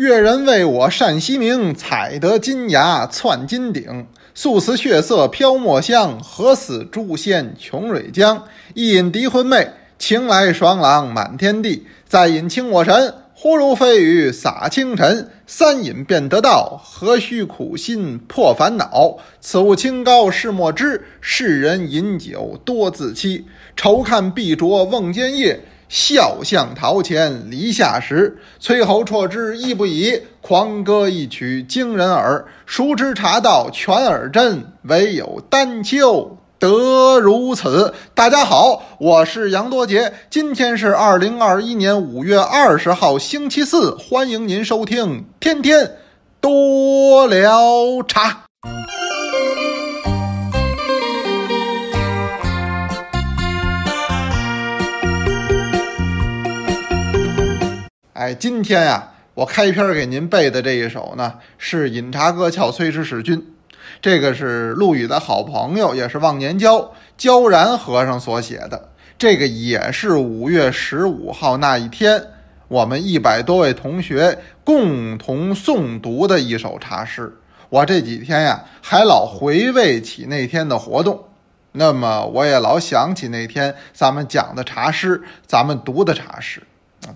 越人为我善西明，采得金牙窜金顶。素瓷血色飘墨香，何似诛仙穷蕊江？一饮涤魂寐，情来爽朗满天地。再饮清我神，忽如飞雨洒清晨。三饮便得道，何须苦心破烦恼？此物清高是莫知，世人饮酒多自欺。愁看碧浊瓮间夜。笑向陶前篱下时，崔侯绰之亦不已。狂歌一曲惊人耳，熟知茶道全耳真，唯有丹丘得如此。大家好，我是杨多杰，今天是二零二一年五月二十号星期四，欢迎您收听天天多聊茶。哎，今天呀，我开篇给您背的这一首呢，是《饮茶歌俏崔氏使君》，这个是陆羽的好朋友，也是忘年交焦然和尚所写的。这个也是五月十五号那一天，我们一百多位同学共同诵读的一首茶诗。我这几天呀，还老回味起那天的活动，那么我也老想起那天咱们讲的茶诗，咱们读的茶诗。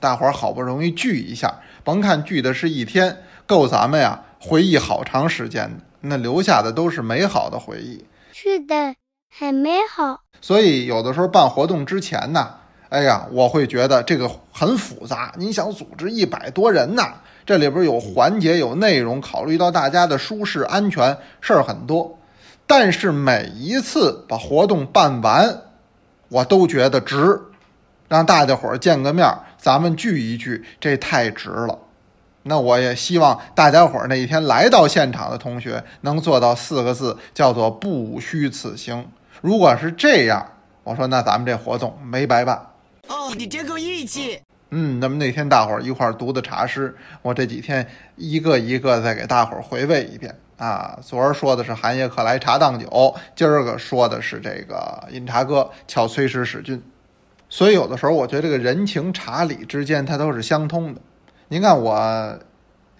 大伙儿好不容易聚一下，甭看聚的是一天，够咱们呀回忆好长时间的。那留下的都是美好的回忆。是的，很美好。所以有的时候办活动之前呢，哎呀，我会觉得这个很复杂。你想组织一百多人呐，这里边有环节、有内容，考虑到大家的舒适安全，事儿很多。但是每一次把活动办完，我都觉得值。让大家伙儿见个面，咱们聚一聚，这太值了。那我也希望大家伙儿那一天来到现场的同学能做到四个字，叫做不虚此行。如果是这样，我说那咱们这活动没白办。哦，你真够义气。嗯，那么那天大伙儿一块儿读的茶诗，我这几天一个一个再给大伙儿回味一遍啊。昨儿说的是寒夜客来茶当酒，今儿个说的是这个饮茶歌巧崔氏使君。所以有的时候，我觉得这个人情茶礼之间，它都是相通的。您看，我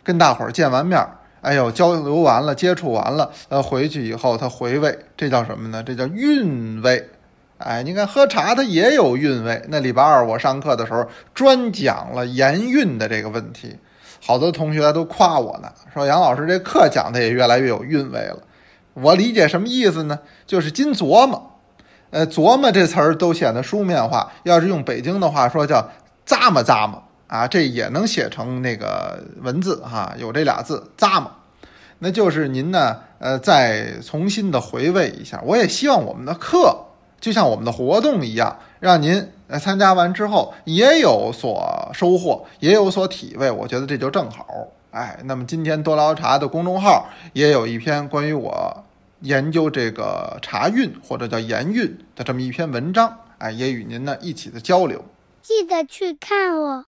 跟大伙儿见完面儿，哎呦，交流完了，接触完了，呃，回去以后他回味，这叫什么呢？这叫韵味。哎，你看喝茶它也有韵味。那礼拜二我上课的时候，专讲了言韵的这个问题，好多同学都夸我呢，说杨老师这课讲的也越来越有韵味了。我理解什么意思呢？就是金琢磨。呃，琢磨这词儿都显得书面化，要是用北京的话说，叫咂摸咂摸啊，这也能写成那个文字哈，有这俩字咂摸，那就是您呢，呃，再重新的回味一下。我也希望我们的课就像我们的活动一样，让您呃参加完之后也有所收获，也有所体味。我觉得这就正好。哎，那么今天多聊茶的公众号也有一篇关于我。研究这个茶韵或者叫盐韵的这么一篇文章，哎，也与您呢一起的交流，记得去看哦。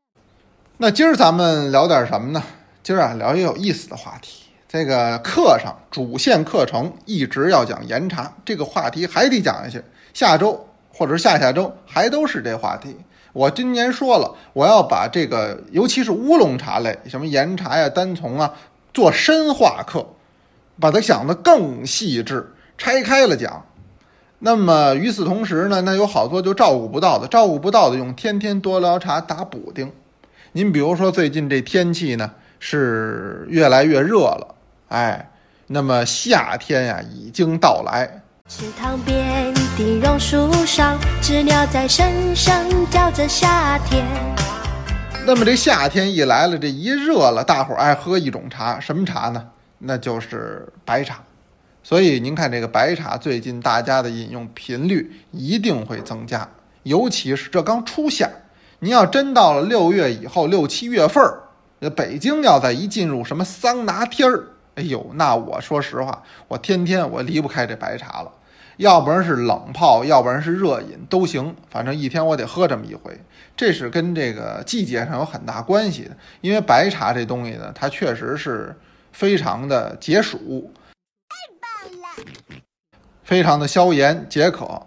那今儿咱们聊点什么呢？今儿啊聊一个有意思的话题。这个课上主线课程一直要讲岩茶，这个话题还得讲下去。下周或者下下周还都是这话题。我今年说了，我要把这个尤其是乌龙茶类，什么岩茶呀、单丛啊，做深化课。把它想得更细致，拆开了讲。那么与此同时呢，那有好多就照顾不到的，照顾不到的，用天天多聊茶打补丁。您比如说最近这天气呢是越来越热了，哎，那么夏天呀已经到来。池塘边的榕树上，知了在声声叫着夏天。那么这夏天一来了，这一热了，大伙儿爱喝一种茶，什么茶呢？那就是白茶，所以您看这个白茶最近大家的饮用频率一定会增加，尤其是这刚初夏，您要真到了六月以后六七月份儿，北京要在一进入什么桑拿天儿，哎呦，那我说实话，我天天我离不开这白茶了，要不然是冷泡，要不然是热饮都行，反正一天我得喝这么一回，这是跟这个季节上有很大关系的，因为白茶这东西呢，它确实是。非常的解暑，太棒了！非常的消炎解渴，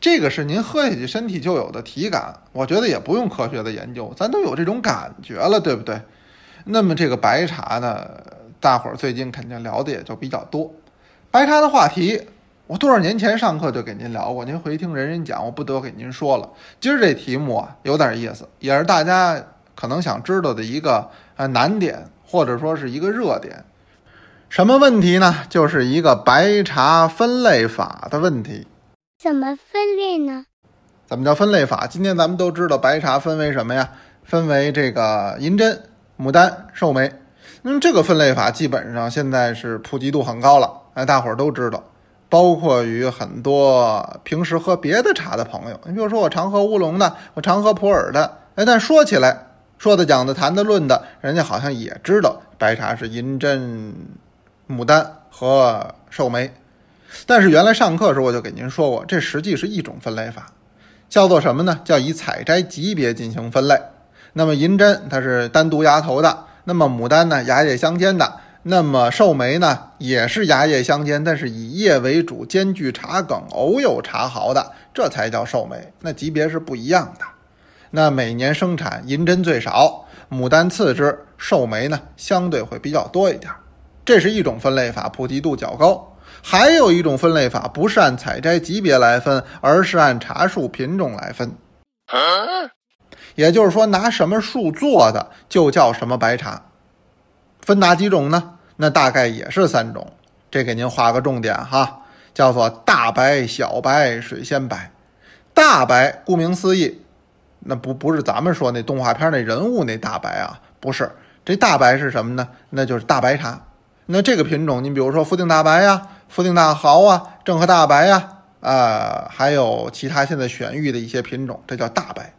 这个是您喝下去身体就有的体感。我觉得也不用科学的研究，咱都有这种感觉了，对不对？那么这个白茶呢，大伙儿最近肯定聊的也就比较多。白茶的话题，我多少年前上课就给您聊过，您回听人人讲，我不得给您说了。今儿这题目啊，有点意思，也是大家可能想知道的一个呃难点，或者说是一个热点。什么问题呢？就是一个白茶分类法的问题。怎么分类呢？怎么叫分类法？今天咱们都知道白茶分为什么呀？分为这个银针、牡丹、寿眉。那么这个分类法基本上现在是普及度很高了，哎，大伙儿都知道。包括于很多平时喝别的茶的朋友，你比如说我常喝乌龙的，我常喝普洱的，哎，但说起来，说的讲的谈的论的，人家好像也知道白茶是银针、牡丹和寿眉。但是原来上课时候我就给您说过，这实际是一种分类法，叫做什么呢？叫以采摘级别进行分类。那么银针它是单独芽头的，那么牡丹呢芽叶相间的，那么寿眉呢也是芽叶相间，但是以叶为主，兼具茶梗，偶有茶毫的，这才叫寿眉。那级别是不一样的。那每年生产银针最少，牡丹次之，寿眉呢相对会比较多一点。这是一种分类法，普及度较高。还有一种分类法，不是按采摘级别来分，而是按茶树品种来分。也就是说，拿什么树做的就叫什么白茶。分哪几种呢？那大概也是三种。这给您画个重点哈，叫做大白、小白、水仙白。大白顾名思义，那不不是咱们说那动画片那人物那大白啊，不是。这大白是什么呢？那就是大白茶。那这个品种，你比如说福鼎大白呀、福鼎大豪啊、正和大白呀，啊，还有其他现在选育的一些品种，这叫大白。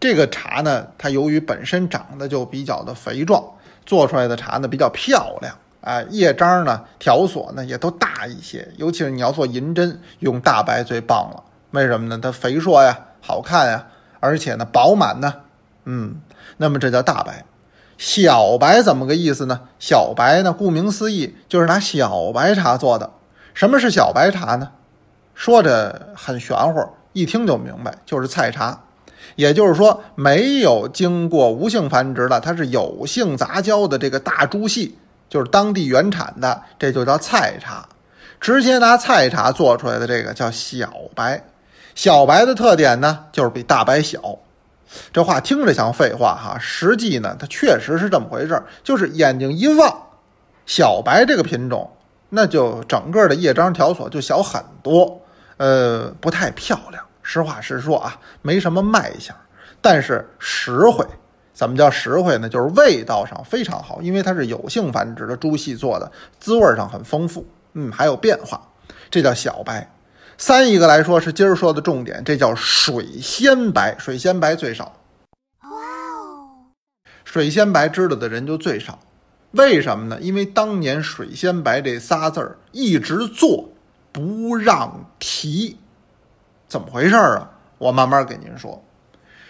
这个茶呢，它由于本身长得就比较的肥壮，做出来的茶呢比较漂亮，啊，叶章呢条索呢也都大一些。尤其是你要做银针，用大白最棒了。为什么呢？它肥硕呀，好看呀，而且呢饱满呢，嗯，那么这叫大白。小白怎么个意思呢？小白呢，顾名思义就是拿小白茶做的。什么是小白茶呢？说着很玄乎，一听就明白，就是菜茶。也就是说，没有经过无性繁殖的，它是有性杂交的这个大株系，就是当地原产的，这就叫菜茶。直接拿菜茶做出来的这个叫小白。小白的特点呢，就是比大白小。这话听着像废话哈，实际呢，它确实是这么回事儿。就是眼睛一望，小白这个品种，那就整个的叶章条索就小很多，呃，不太漂亮。实话实说啊，没什么卖相，但是实惠。怎么叫实惠呢？就是味道上非常好，因为它是有性繁殖的猪系做的，滋味上很丰富，嗯，还有变化，这叫小白。三一个来说是今儿说的重点，这叫水仙白，水仙白最少。哇哦，水仙白知道的人就最少，为什么呢？因为当年水仙白这仨字儿一直做不让提，怎么回事儿啊？我慢慢给您说。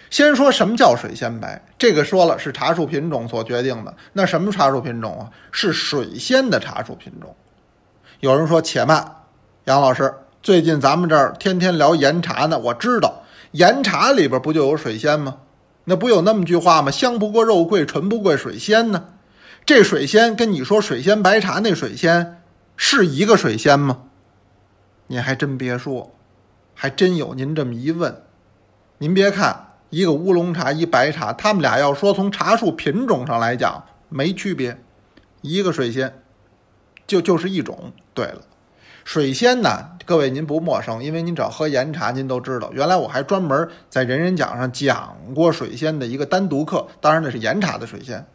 先说什么叫水仙白，这个说了是茶树品种所决定的。那什么茶树品种啊？是水仙的茶树品种。有人说且慢，杨老师。最近咱们这儿天天聊岩茶呢，我知道岩茶里边不就有水仙吗？那不有那么句话吗？香不过肉桂，醇不过水仙呢。这水仙跟你说水仙白茶那水仙是一个水仙吗？您还真别说，还真有您这么一问。您别看一个乌龙茶一白茶，他们俩要说从茶树品种上来讲没区别，一个水仙就就是一种。对了。水仙呢，各位您不陌生，因为您只要喝岩茶，您都知道。原来我还专门在人人讲上讲过水仙的一个单独课，当然那是岩茶的水仙。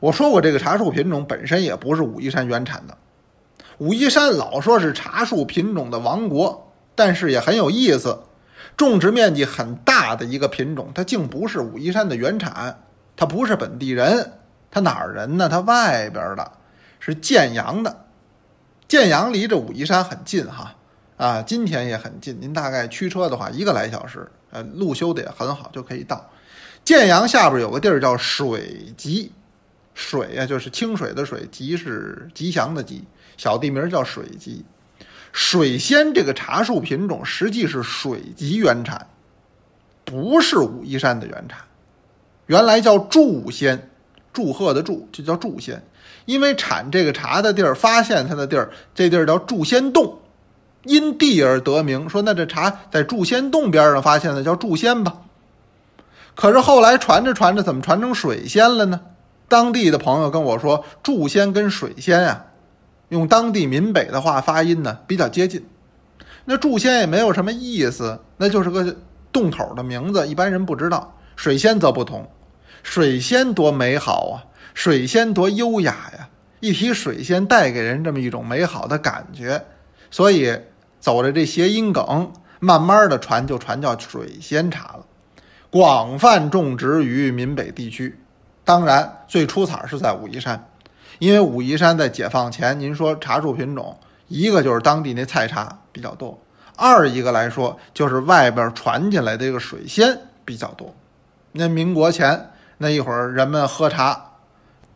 我说过，这个茶树品种本身也不是武夷山原产的。武夷山老说是茶树品种的王国，但是也很有意思，种植面积很大的一个品种，它竟不是武夷山的原产，它不是本地人，它哪儿人呢？它外边的，是建阳的。建阳离着武夷山很近哈，啊，金田也很近，您大概驱车的话一个来小时，呃，路修的也很好，就可以到。建阳下边有个地儿叫水集，水呀就是清水的水，吉是吉祥的吉，小地名叫水集。水仙这个茶树品种实际是水集原产，不是武夷山的原产，原来叫祝仙，祝贺的祝，就叫祝仙。因为产这个茶的地儿，发现它的地儿，这地儿叫祝仙洞，因地而得名。说那这茶在祝仙洞边上发现的，叫祝仙吧。可是后来传着传着，怎么传成水仙了呢？当地的朋友跟我说，祝仙跟水仙啊，用当地闽北的话发音呢比较接近。那祝仙也没有什么意思，那就是个洞口的名字，一般人不知道。水仙则不同，水仙多美好啊！水仙多优雅呀！一提水仙，带给人这么一种美好的感觉，所以走着这谐音梗，慢慢的传就传叫水仙茶了，广泛种植于闽北地区。当然，最出彩是在武夷山，因为武夷山在解放前，您说茶树品种，一个就是当地那菜茶比较多，二一个来说就是外边传进来的这个水仙比较多。那民国前那一会儿，人们喝茶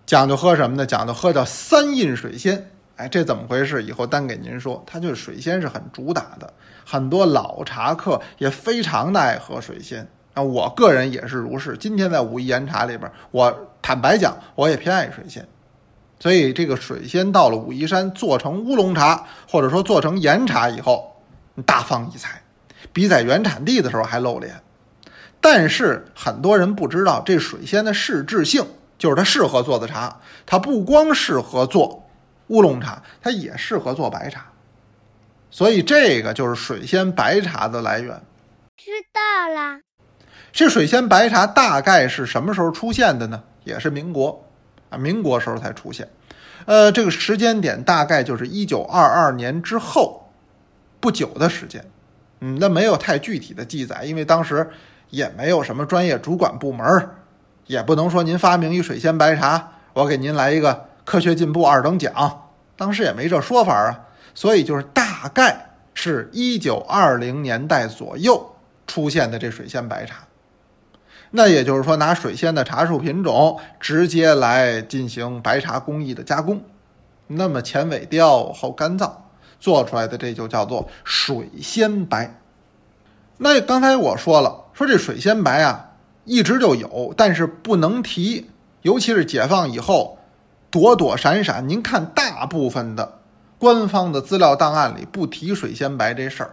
讲究喝什么呢？讲究喝叫三印水仙。哎，这怎么回事？以后单给您说。它就是水仙是很主打的，很多老茶客也非常的爱喝水仙。啊，我个人也是如是。今天在武夷岩茶里边，我坦白讲，我也偏爱水仙。所以这个水仙到了武夷山做成乌龙茶，或者说做成岩茶以后，大放异彩，比在原产地的时候还露脸。但是很多人不知道，这水仙的适制性，就是它适合做的茶，它不光适合做乌龙茶，它也适合做白茶。所以这个就是水仙白茶的来源。知道了。这水仙白茶大概是什么时候出现的呢？也是民国啊，民国时候才出现。呃，这个时间点大概就是一九二二年之后不久的时间。嗯，那没有太具体的记载，因为当时。也没有什么专业主管部门，也不能说您发明一水仙白茶，我给您来一个科学进步二等奖。当时也没这说法啊，所以就是大概是一九二零年代左右出现的这水仙白茶。那也就是说，拿水仙的茶树品种直接来进行白茶工艺的加工，那么前尾雕后干燥做出来的这就叫做水仙白。那刚才我说了。说这水仙白啊，一直就有，但是不能提，尤其是解放以后，躲躲闪闪。您看，大部分的官方的资料档案里不提水仙白这事儿，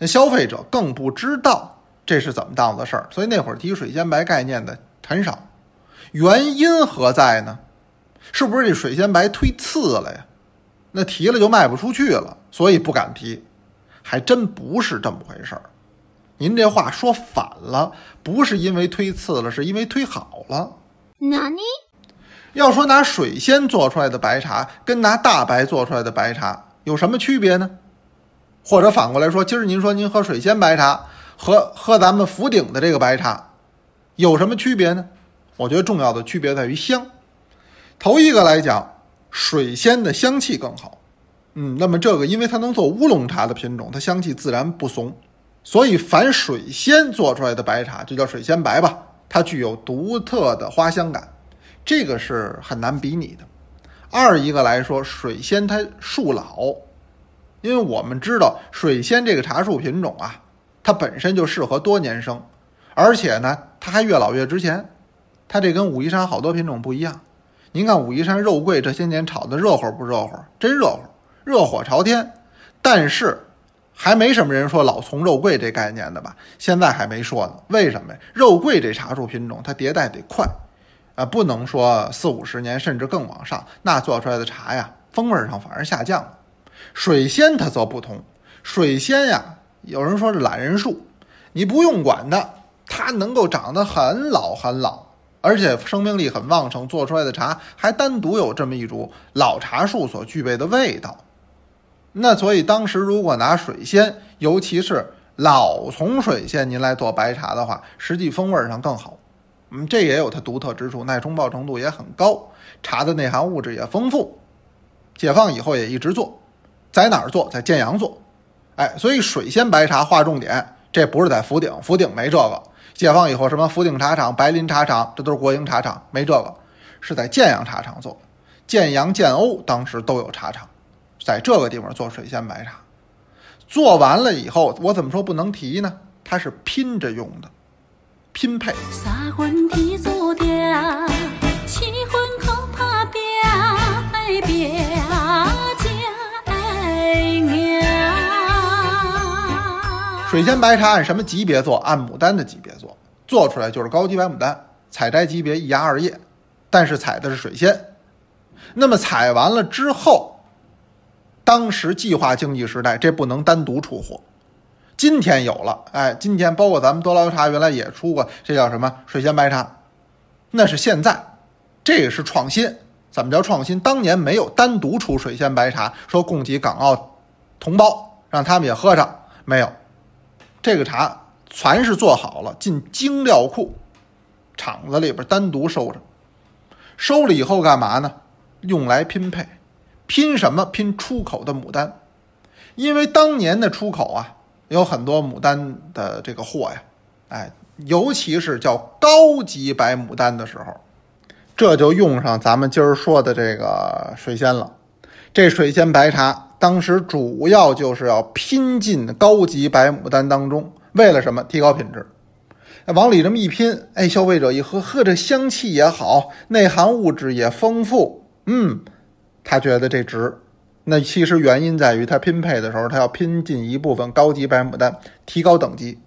那消费者更不知道这是怎么当的事儿，所以那会儿提水仙白概念的很少。原因何在呢？是不是这水仙白忒次了呀？那提了就卖不出去了，所以不敢提。还真不是这么回事儿。您这话说反了，不是因为推次了，是因为推好了。哪里？要说拿水仙做出来的白茶跟拿大白做出来的白茶有什么区别呢？或者反过来说，今儿您说您喝水仙白茶和喝咱们福鼎的这个白茶有什么区别呢？我觉得重要的区别在于香。头一个来讲，水仙的香气更好。嗯，那么这个因为它能做乌龙茶的品种，它香气自然不怂。所以，凡水仙做出来的白茶就叫水仙白吧，它具有独特的花香感，这个是很难比拟的。二一个来说，水仙它树老，因为我们知道水仙这个茶树品种啊，它本身就适合多年生，而且呢，它还越老越值钱。它这跟武夷山好多品种不一样。您看武夷山肉桂这些年炒的热乎不热乎？真热乎，热火朝天。但是。还没什么人说老丛肉桂这概念的吧？现在还没说呢。为什么呀？肉桂这茶树品种它迭代得快，啊，不能说四五十年甚至更往上，那做出来的茶呀，风味上反而下降了。水仙它则不同，水仙呀，有人说是懒人树，你不用管它，它能够长得很老很老，而且生命力很旺盛，做出来的茶还单独有这么一株老茶树所具备的味道。那所以当时如果拿水仙，尤其是老丛水仙，您来做白茶的话，实际风味上更好。嗯，这也有它独特之处，耐冲泡程度也很高，茶的内含物质也丰富。解放以后也一直做，在哪儿做？在建阳做。哎，所以水仙白茶划重点，这不是在福鼎，福鼎没这个。解放以后，什么福鼎茶厂、白林茶厂，这都是国营茶厂，没这个，是在建阳茶厂做。建阳、建瓯当时都有茶厂。在这个地方做水仙白茶，做完了以后我怎么说不能提呢？它是拼着用的，拼配。水仙白茶按什么级别做？按牡丹的级别做，做出来就是高级白牡丹，采摘级别一芽二叶，但是采的是水仙，那么采完了之后。当时计划经济时代，这不能单独出货。今天有了，哎，今天包括咱们多劳茶原来也出过，这叫什么水仙白茶？那是现在，这个是创新。怎么叫创新？当年没有单独出水仙白茶，说供给港澳同胞，让他们也喝上，没有。这个茶全是做好了，进精料库，厂子里边单独收着。收了以后干嘛呢？用来拼配，拼什么？拼出口的牡丹，因为当年的出口啊，有很多牡丹的这个货呀，哎，尤其是叫高级白牡丹的时候。这就用上咱们今儿说的这个水仙了。这水仙白茶当时主要就是要拼进高级白牡丹当中，为了什么？提高品质。往里这么一拼，哎，消费者一喝，喝这香气也好，内含物质也丰富，嗯，他觉得这值。那其实原因在于他拼配的时候，他要拼进一部分高级白牡丹，提高等级。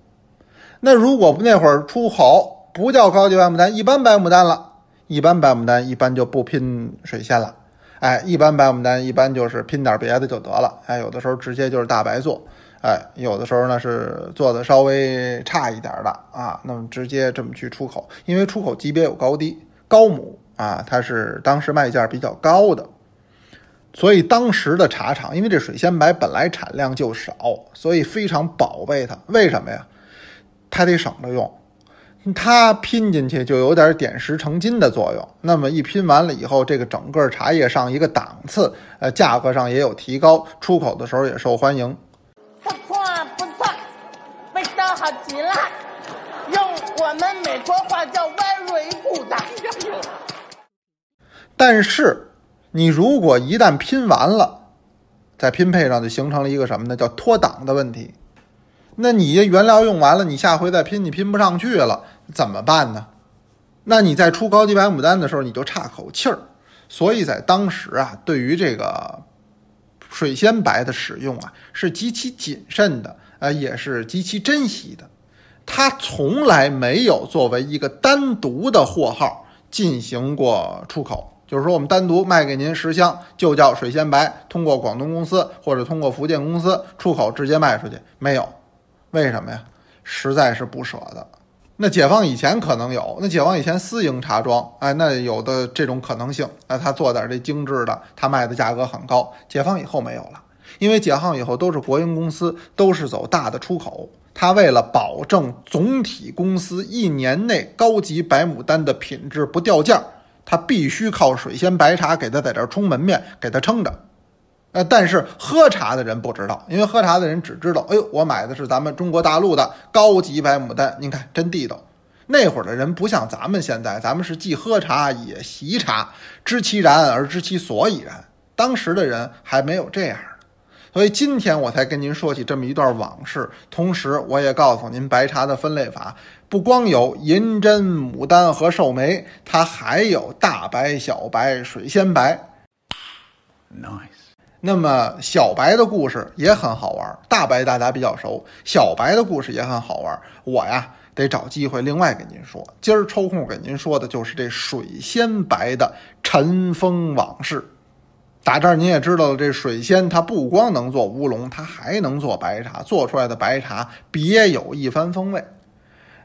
那如果那会儿出口不叫高级白牡丹，一般白牡丹了。一般白牡丹一般就不拼水仙了，哎，一般白牡丹一般就是拼点别的就得了，哎，有的时候直接就是大白做，哎，有的时候呢是做的稍微差一点的啊，那么直接这么去出口，因为出口级别有高低，高母啊，它是当时卖价比较高的，所以当时的茶厂，因为这水仙白本来产量就少，所以非常宝贝它，为什么呀？它得省着用。它拼进去就有点点石成金的作用。那么一拼完了以后，这个整个茶叶上一个档次，呃，价格上也有提高，出口的时候也受欢迎。不错不错，味道好极了，用我们美国话叫 very good。但是你如果一旦拼完了，在拼配上就形成了一个什么呢？叫脱档的问题。那你原料用完了，你下回再拼，你拼不上去了。怎么办呢？那你在出高级白牡丹的时候，你就差口气儿。所以在当时啊，对于这个水仙白的使用啊，是极其谨慎的，呃，也是极其珍惜的。它从来没有作为一个单独的货号进行过出口。就是说，我们单独卖给您十箱，就叫水仙白，通过广东公司或者通过福建公司出口直接卖出去，没有。为什么呀？实在是不舍得。那解放以前可能有，那解放以前私营茶庄，哎，那有的这种可能性，那他做点这精致的，他卖的价格很高。解放以后没有了，因为解放以后都是国营公司，都是走大的出口。他为了保证总体公司一年内高级白牡丹的品质不掉价，他必须靠水仙白茶给他在这儿充门面，给他撑着。呃，但是喝茶的人不知道，因为喝茶的人只知道，哎呦，我买的是咱们中国大陆的高级白牡丹，您看真地道。那会儿的人不像咱们现在，咱们是既喝茶也习茶，知其然而知其所以然。当时的人还没有这样所以今天我才跟您说起这么一段往事。同时，我也告诉您，白茶的分类法不光有银针、牡丹和寿眉，它还有大白、小白、水仙白。Nice。那么小白的故事也很好玩，大白大家比较熟，小白的故事也很好玩。我呀得找机会另外给您说，今儿抽空给您说的就是这水仙白的尘封往事。打这儿您也知道了，这水仙它不光能做乌龙，它还能做白茶，做出来的白茶别有一番风味。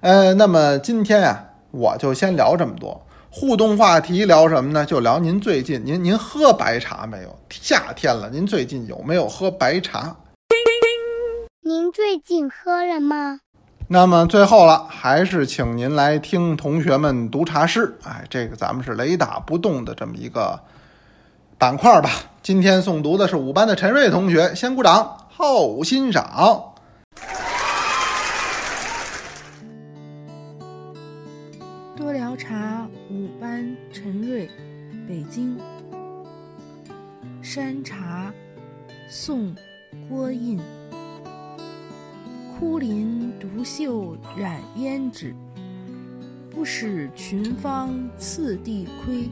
呃，那么今天呀，我就先聊这么多。互动话题聊什么呢？就聊您最近您您喝白茶没有？夏天了，您最近有没有喝白茶？您最近喝了吗？那么最后了，还是请您来听同学们读茶诗。哎，这个咱们是雷打不动的这么一个板块吧。今天诵读的是五班的陈瑞同学，先鼓掌后欣赏。班陈瑞，北京。山茶，宋，郭印。枯林独秀染胭脂，不使群芳次第亏。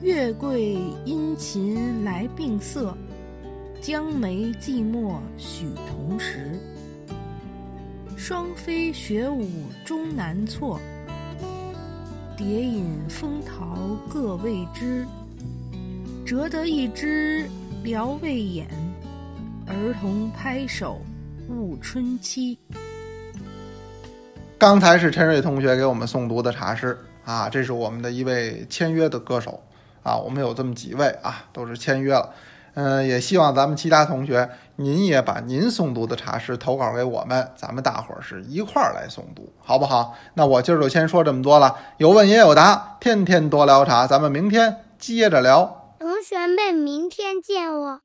月桂阴晴来并色，江梅寂寞许同时。双飞雪舞终难错，蝶饮风桃各未知。折得一枝聊未眼，儿童拍手误春期。刚才是陈瑞同学给我们诵读的茶诗啊，这是我们的一位签约的歌手啊，我们有这么几位啊，都是签约了。嗯，也希望咱们其他同学，您也把您诵读的茶诗投稿给我们，咱们大伙儿是一块儿来诵读，好不好？那我今儿就先说这么多了，有问也有答，天天多聊茶，咱们明天接着聊。同学们，明天见哦。